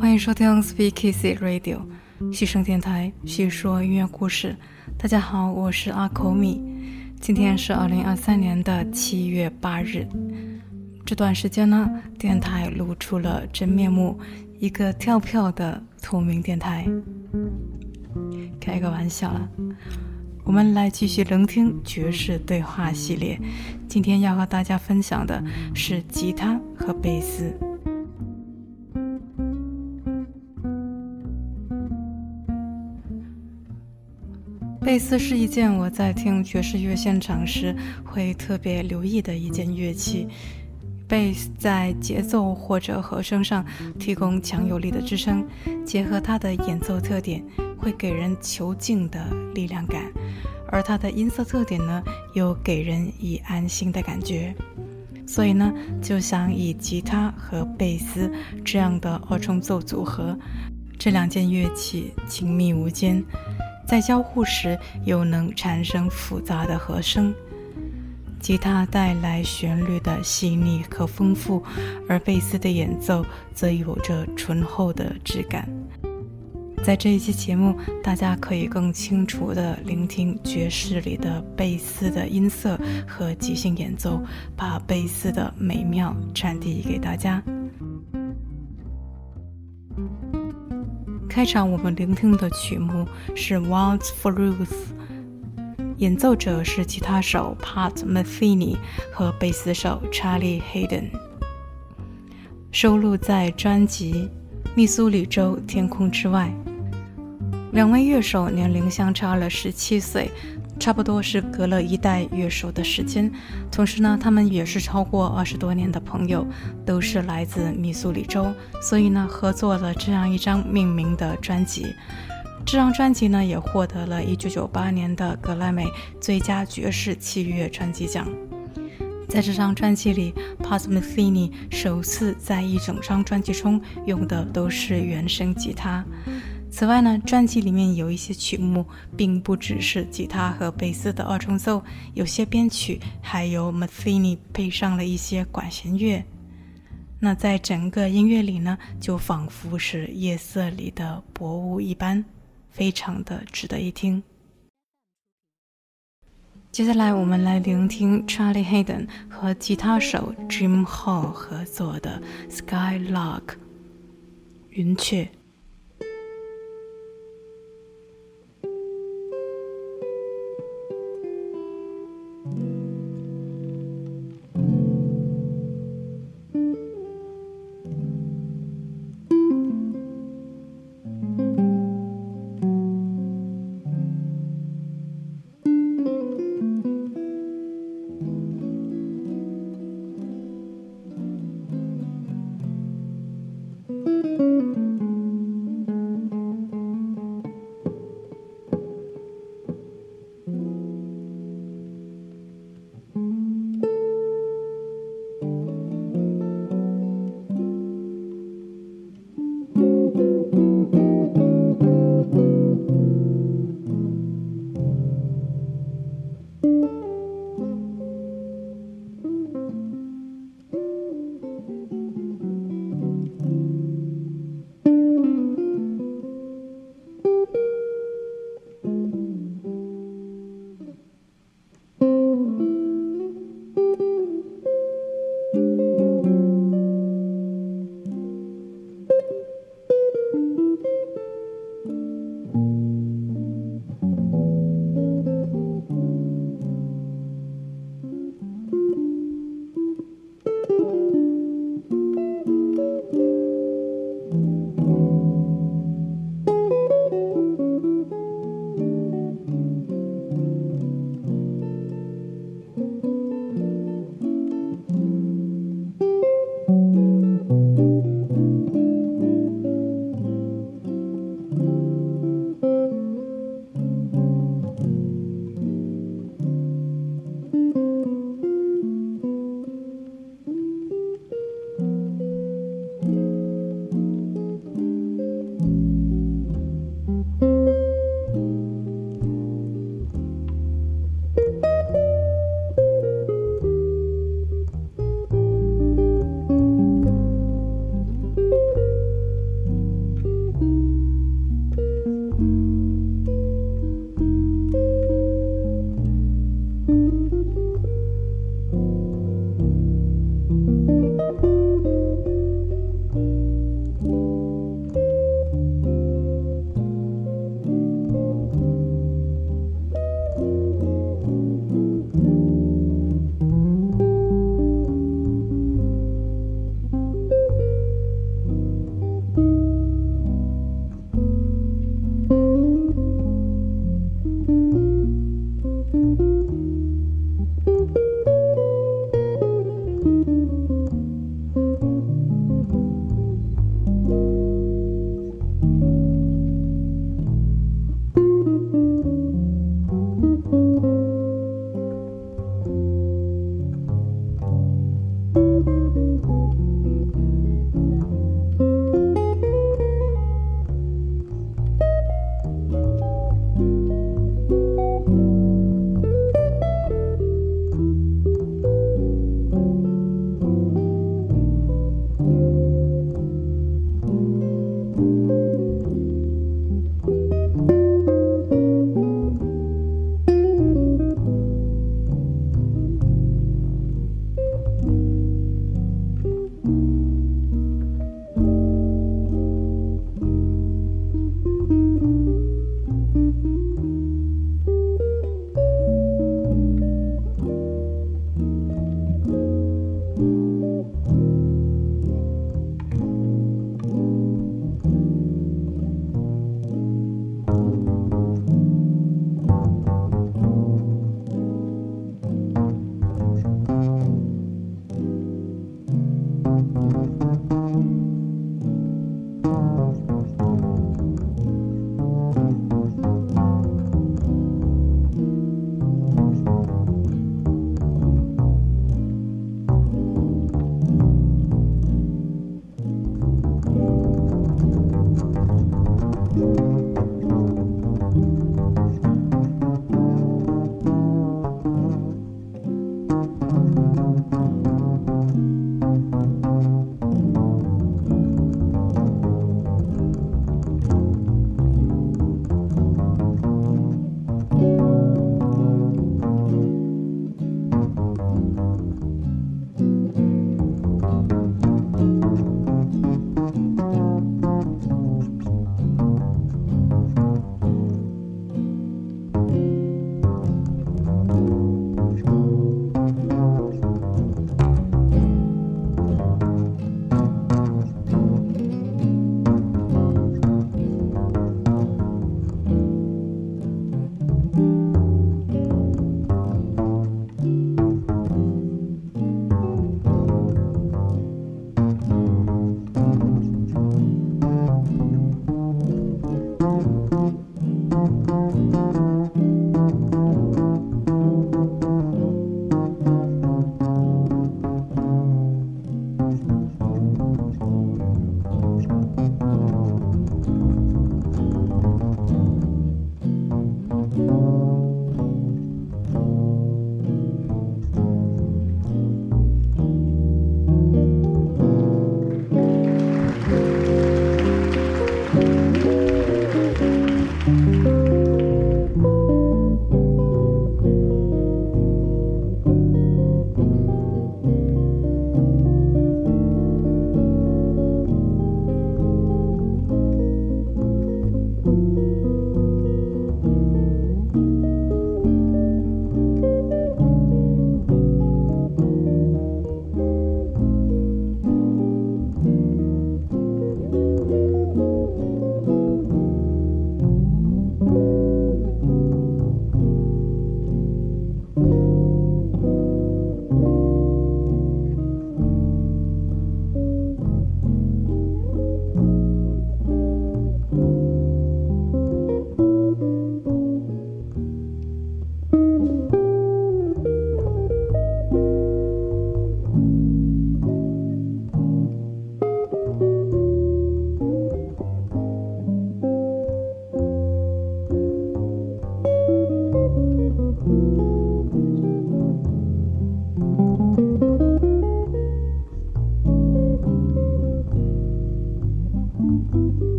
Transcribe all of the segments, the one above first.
欢迎收听 Speak Easy Radio，西声电台，叙说音乐故事。大家好，我是阿口米。今天是二零二三年的七月八日。这段时间呢，电台露出了真面目，一个跳票的透明电台。开个玩笑了。我们来继续聆听爵士对话系列。今天要和大家分享的是吉他和贝斯。贝斯是一件我在听爵士乐现场时会特别留意的一件乐器。贝斯在节奏或者和声上提供强有力的支撑，结合它的演奏特点，会给人遒劲的力量感；而它的音色特点呢，又给人以安心的感觉。所以呢，就想以吉他和贝斯这样的二重奏组合，这两件乐器亲密无间，在交互时又能产生复杂的和声。吉他带来旋律的细腻和丰富，而贝斯的演奏则有着醇厚的质感。在这一期节目，大家可以更清楚地聆听爵士里的贝斯的音色和即兴演奏，把贝斯的美妙传递给大家。开场我们聆听的曲目是《Waltz for Ruth》，演奏者是吉他手 Pat Metheny 和贝斯手 Charlie Hayden，收录在专辑《密苏里州天空之外》。两位乐手年龄相差了十七岁，差不多是隔了一代乐手的时间。同时呢，他们也是超过二十多年的朋友，都是来自密苏里州，所以呢，合作了这样一张命名的专辑。这张专辑呢，也获得了一九九八年的格莱美最佳爵士器乐专辑奖。在这张专辑里，Pat Metheny 首次在一整张专辑中用的都是原声吉他。此外呢，专辑里面有一些曲目，并不只是吉他和贝斯的二重奏，有些编曲还有 Metheny 配上了一些管弦乐。那在整个音乐里呢，就仿佛是夜色里的薄雾一般，非常的值得一听。接下来我们来聆听 Charlie Hayden 和吉他手 Jim Hall 合作的《Skylark》云雀。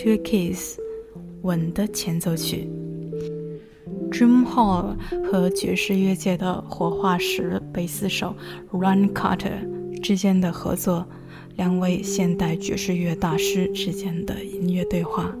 Two Kiss，吻的前奏曲。Dream Hall 和爵士乐界的活化石贝斯手 Ron Carter 之间的合作，两位现代爵士乐大师之间的音乐对话。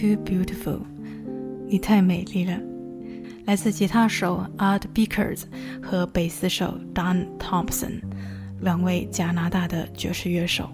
too beautiful，你太美丽了。来自吉他手 Art Beakers 和贝斯手 Don Thompson，两位加拿大的爵士乐手。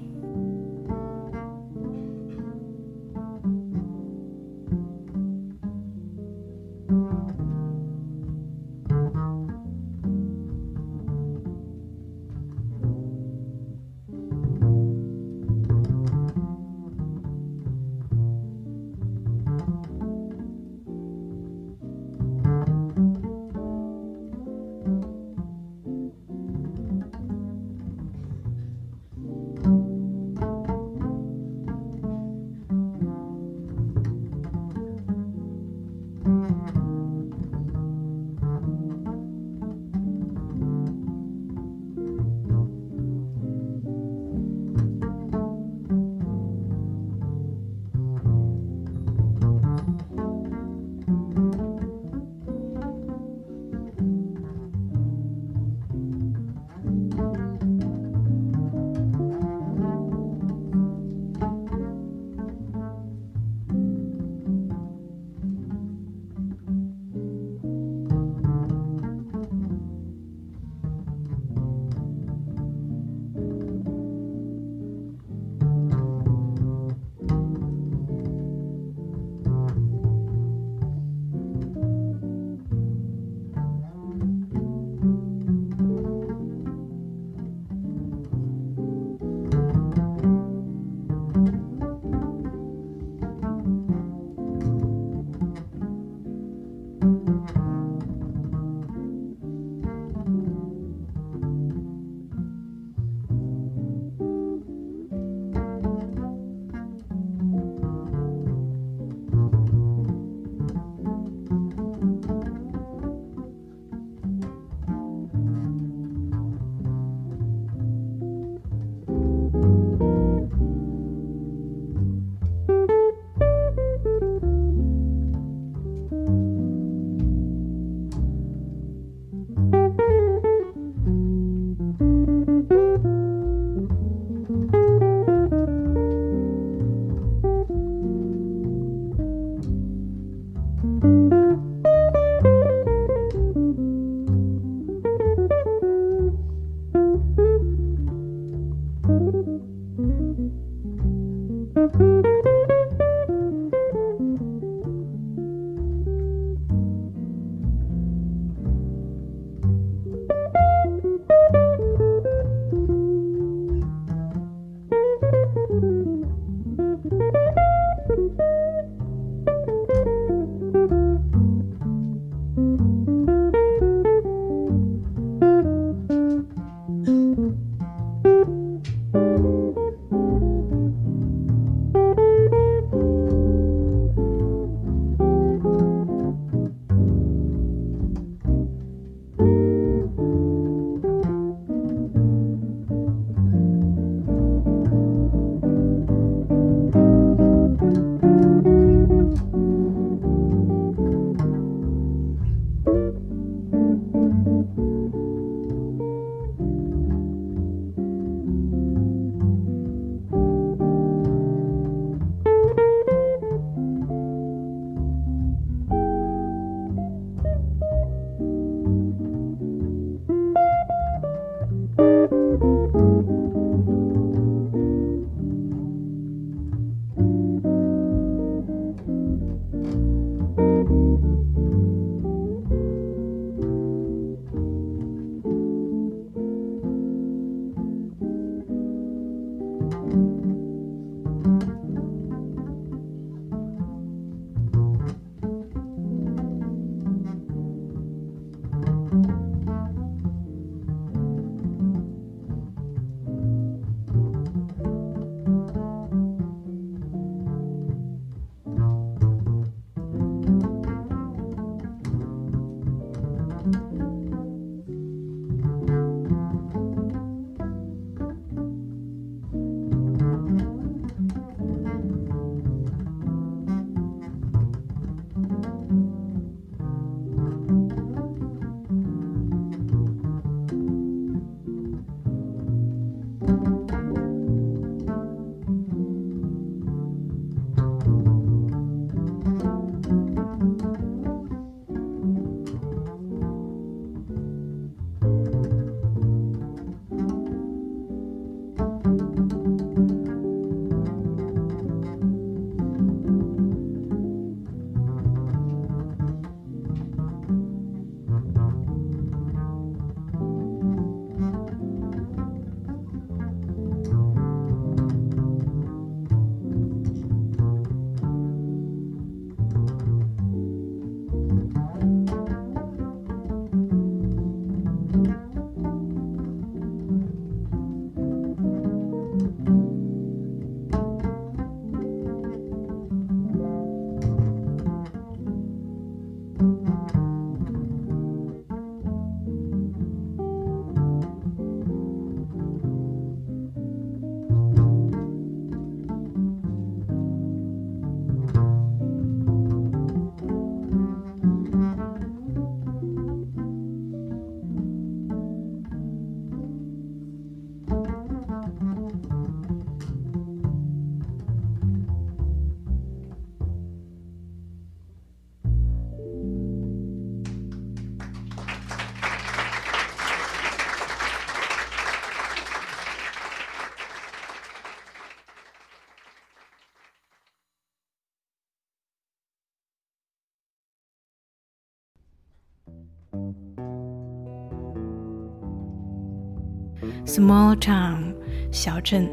Small Town 小镇。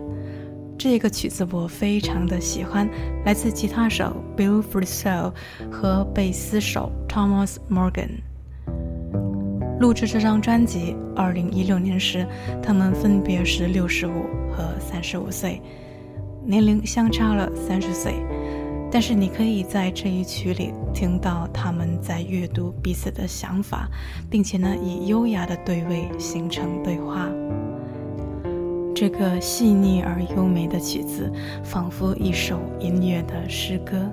这个曲子我非常的喜欢，来自吉他手 Bill Frisell 和贝斯手 Thomas Morgan。录制这张专辑，二零一六年时，他们分别是六十五和三十五岁，年龄相差了三十岁。但是你可以在这一曲里听到他们在阅读彼此的想法，并且呢，以优雅的对位形成对话。这个细腻而优美的曲子，仿佛一首音乐的诗歌。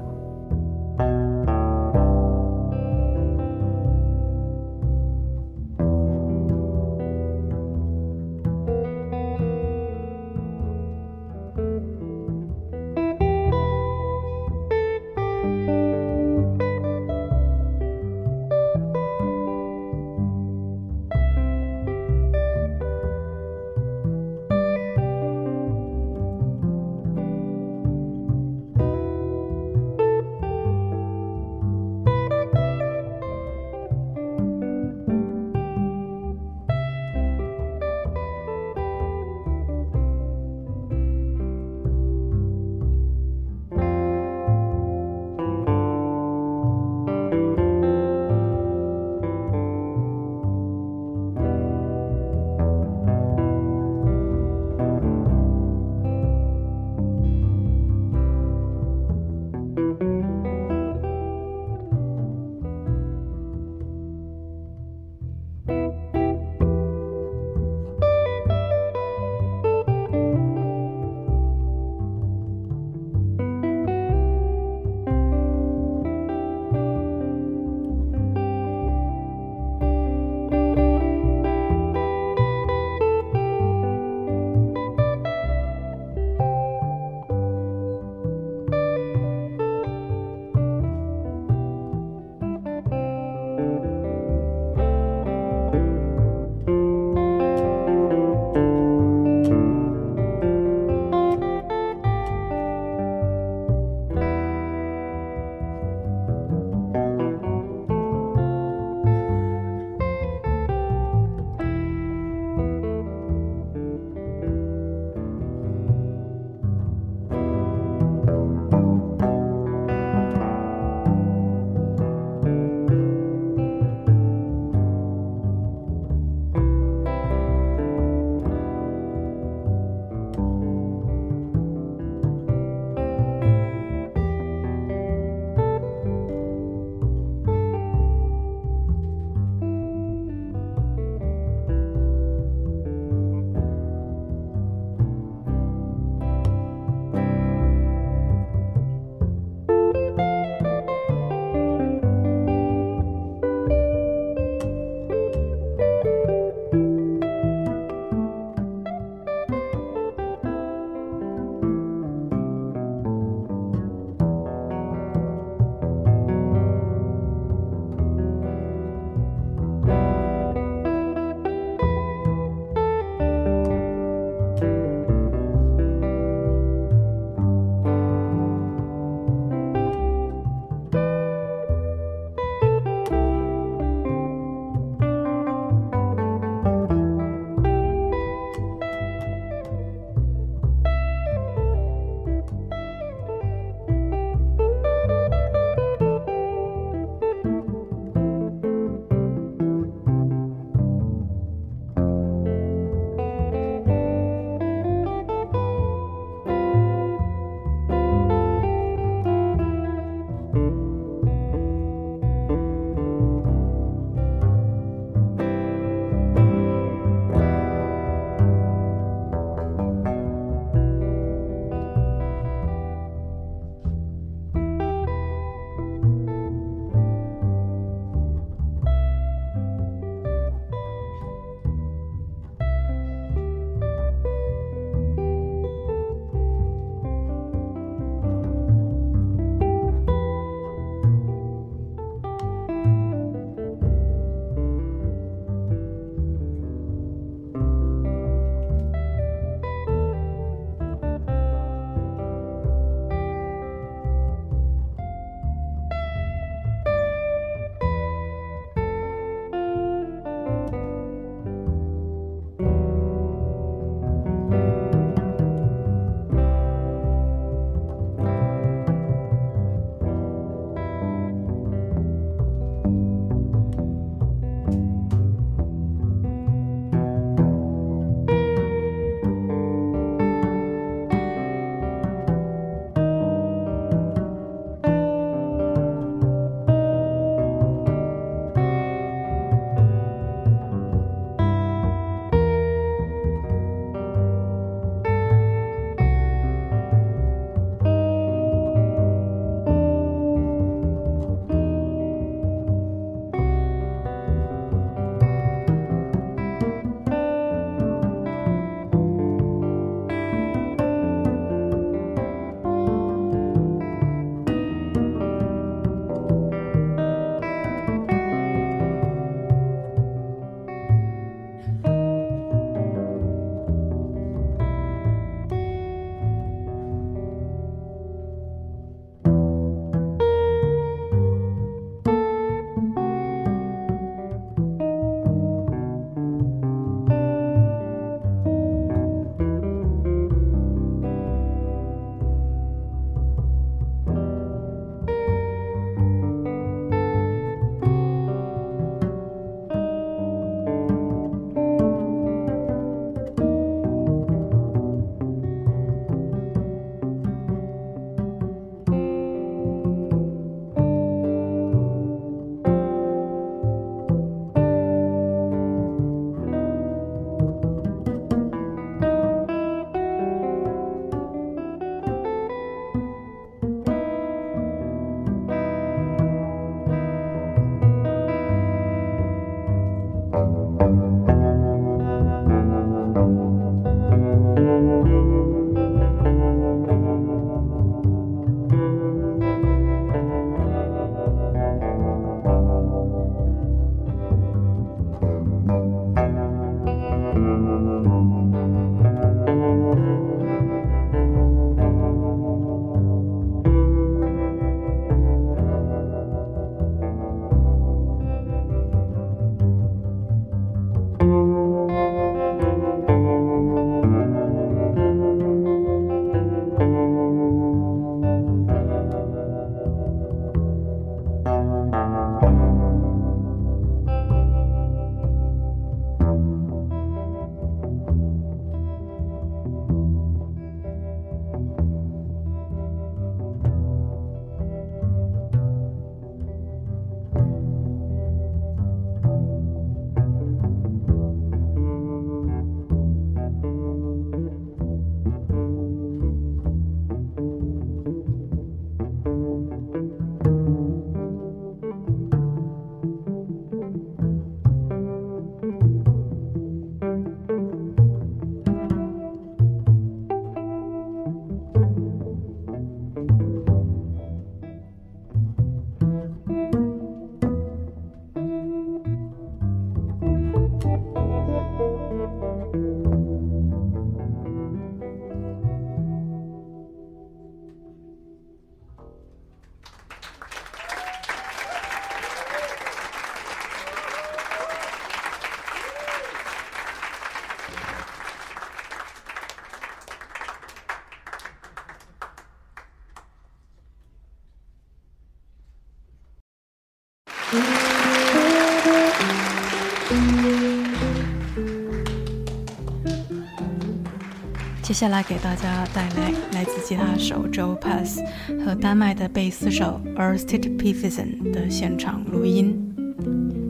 下来给大家带来来自吉他手 Joe Pass 和丹麦的贝斯手 Ersted Pivison 的现场录音。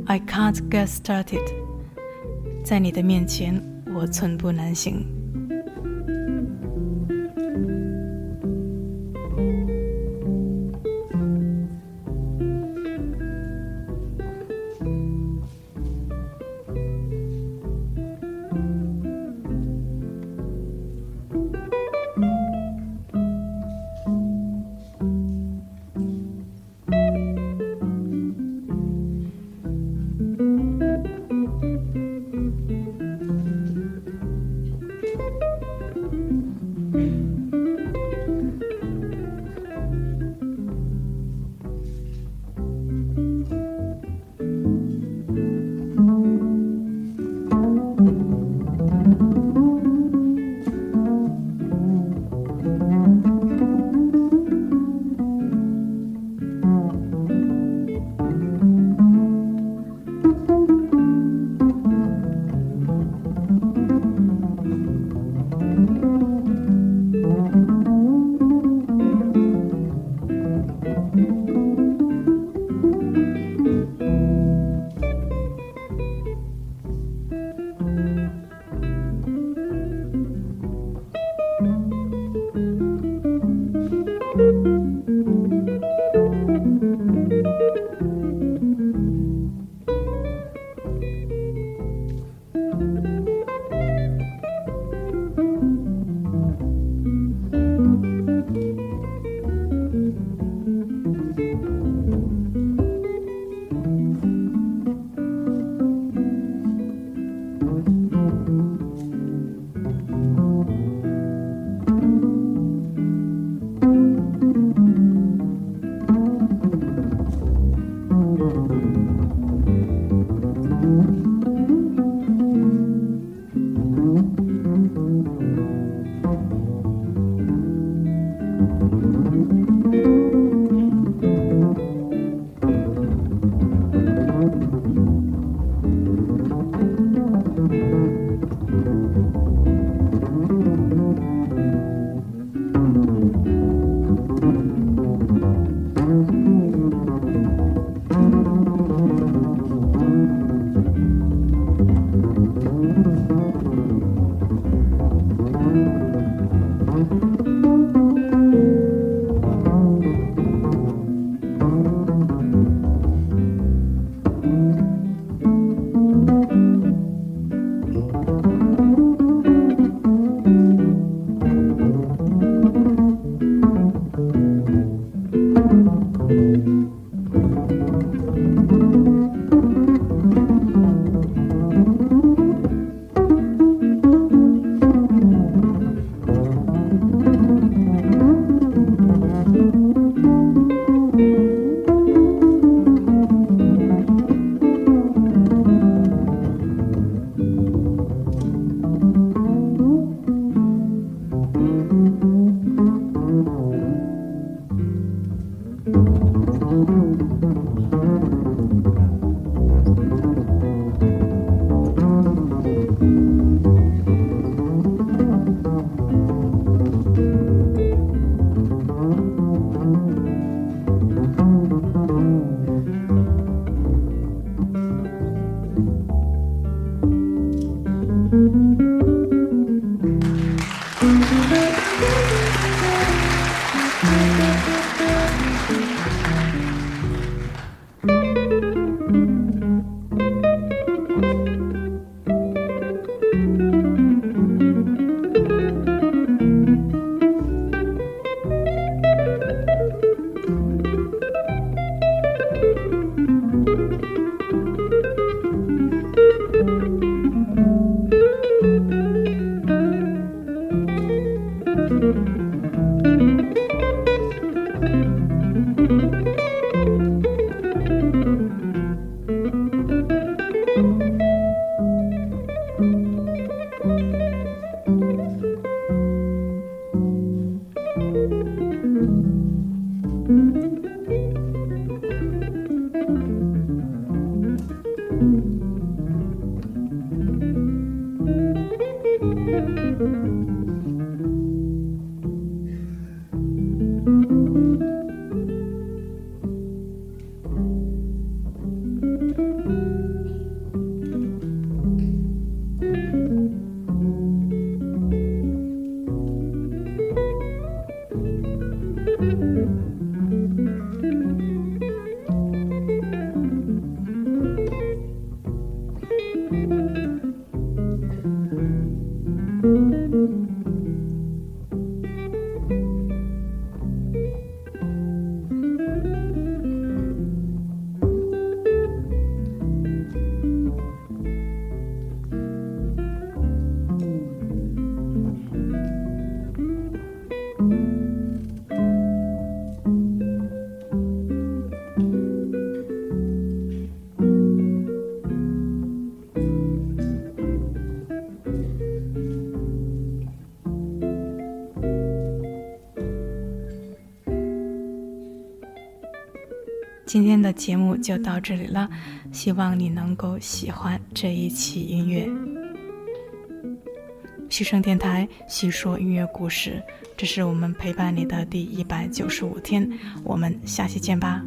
I can't get started，在你的面前，我寸步难行。今天的节目就到这里了，希望你能够喜欢这一期音乐。西声电台细说音乐故事，这是我们陪伴你的第一百九十五天，我们下期见吧。